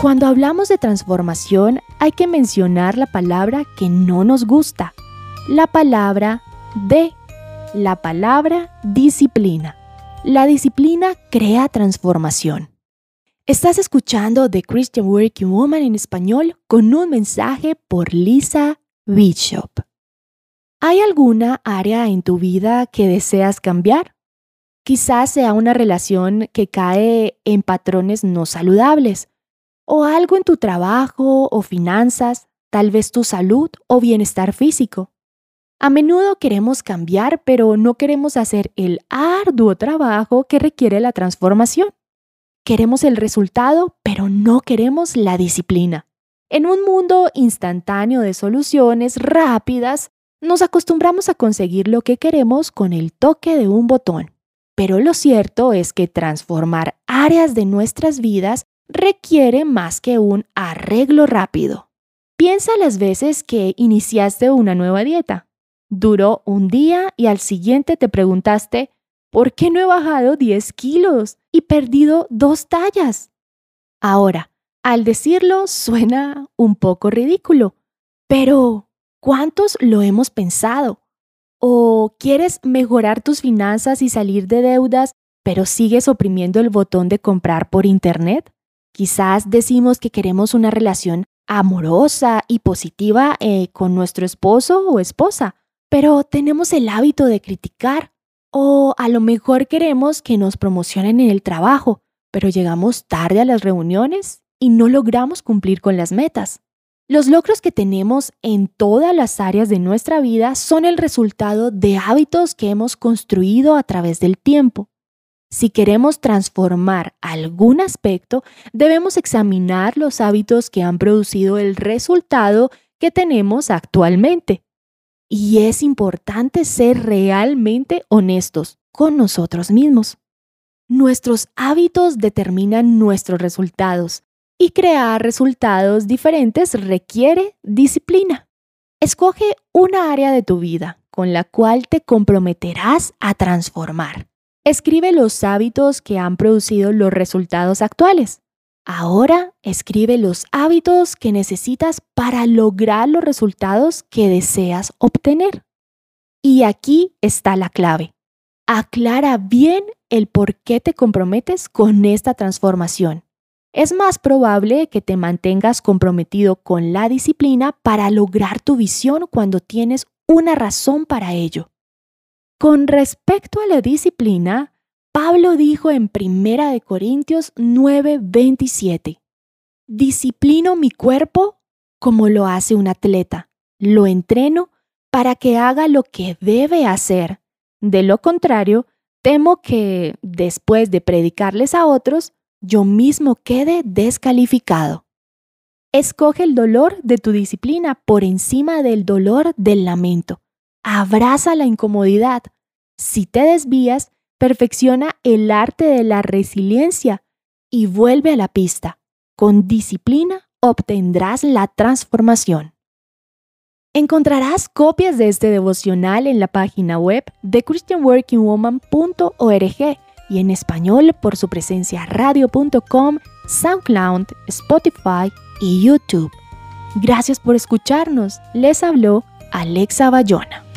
Cuando hablamos de transformación hay que mencionar la palabra que no nos gusta, la palabra de, la palabra disciplina. La disciplina crea transformación. Estás escuchando The Christian Working Woman en español con un mensaje por Lisa Bishop. ¿Hay alguna área en tu vida que deseas cambiar? Quizás sea una relación que cae en patrones no saludables, o algo en tu trabajo o finanzas, tal vez tu salud o bienestar físico. A menudo queremos cambiar, pero no queremos hacer el arduo trabajo que requiere la transformación. Queremos el resultado, pero no queremos la disciplina. En un mundo instantáneo de soluciones rápidas, nos acostumbramos a conseguir lo que queremos con el toque de un botón. Pero lo cierto es que transformar áreas de nuestras vidas requiere más que un arreglo rápido. Piensa las veces que iniciaste una nueva dieta. Duró un día y al siguiente te preguntaste, ¿por qué no he bajado 10 kilos y perdido dos tallas? Ahora, al decirlo suena un poco ridículo, pero ¿Cuántos lo hemos pensado? ¿O quieres mejorar tus finanzas y salir de deudas, pero sigues oprimiendo el botón de comprar por Internet? Quizás decimos que queremos una relación amorosa y positiva eh, con nuestro esposo o esposa, pero tenemos el hábito de criticar. O a lo mejor queremos que nos promocionen en el trabajo, pero llegamos tarde a las reuniones y no logramos cumplir con las metas. Los logros que tenemos en todas las áreas de nuestra vida son el resultado de hábitos que hemos construido a través del tiempo. Si queremos transformar algún aspecto, debemos examinar los hábitos que han producido el resultado que tenemos actualmente. Y es importante ser realmente honestos con nosotros mismos. Nuestros hábitos determinan nuestros resultados y crear resultados diferentes requiere disciplina. Escoge una área de tu vida con la cual te comprometerás a transformar. Escribe los hábitos que han producido los resultados actuales. Ahora escribe los hábitos que necesitas para lograr los resultados que deseas obtener. Y aquí está la clave. Aclara bien el por qué te comprometes con esta transformación es más probable que te mantengas comprometido con la disciplina para lograr tu visión cuando tienes una razón para ello. Con respecto a la disciplina, Pablo dijo en 1 Corintios 9:27, Disciplino mi cuerpo como lo hace un atleta, lo entreno para que haga lo que debe hacer. De lo contrario, temo que, después de predicarles a otros, yo mismo quede descalificado. Escoge el dolor de tu disciplina por encima del dolor del lamento. Abraza la incomodidad. Si te desvías, perfecciona el arte de la resiliencia y vuelve a la pista. Con disciplina obtendrás la transformación. Encontrarás copias de este devocional en la página web de christianworkingwoman.org y en español por su presencia radio.com, SoundCloud, Spotify y YouTube. Gracias por escucharnos. Les habló Alexa Bayona.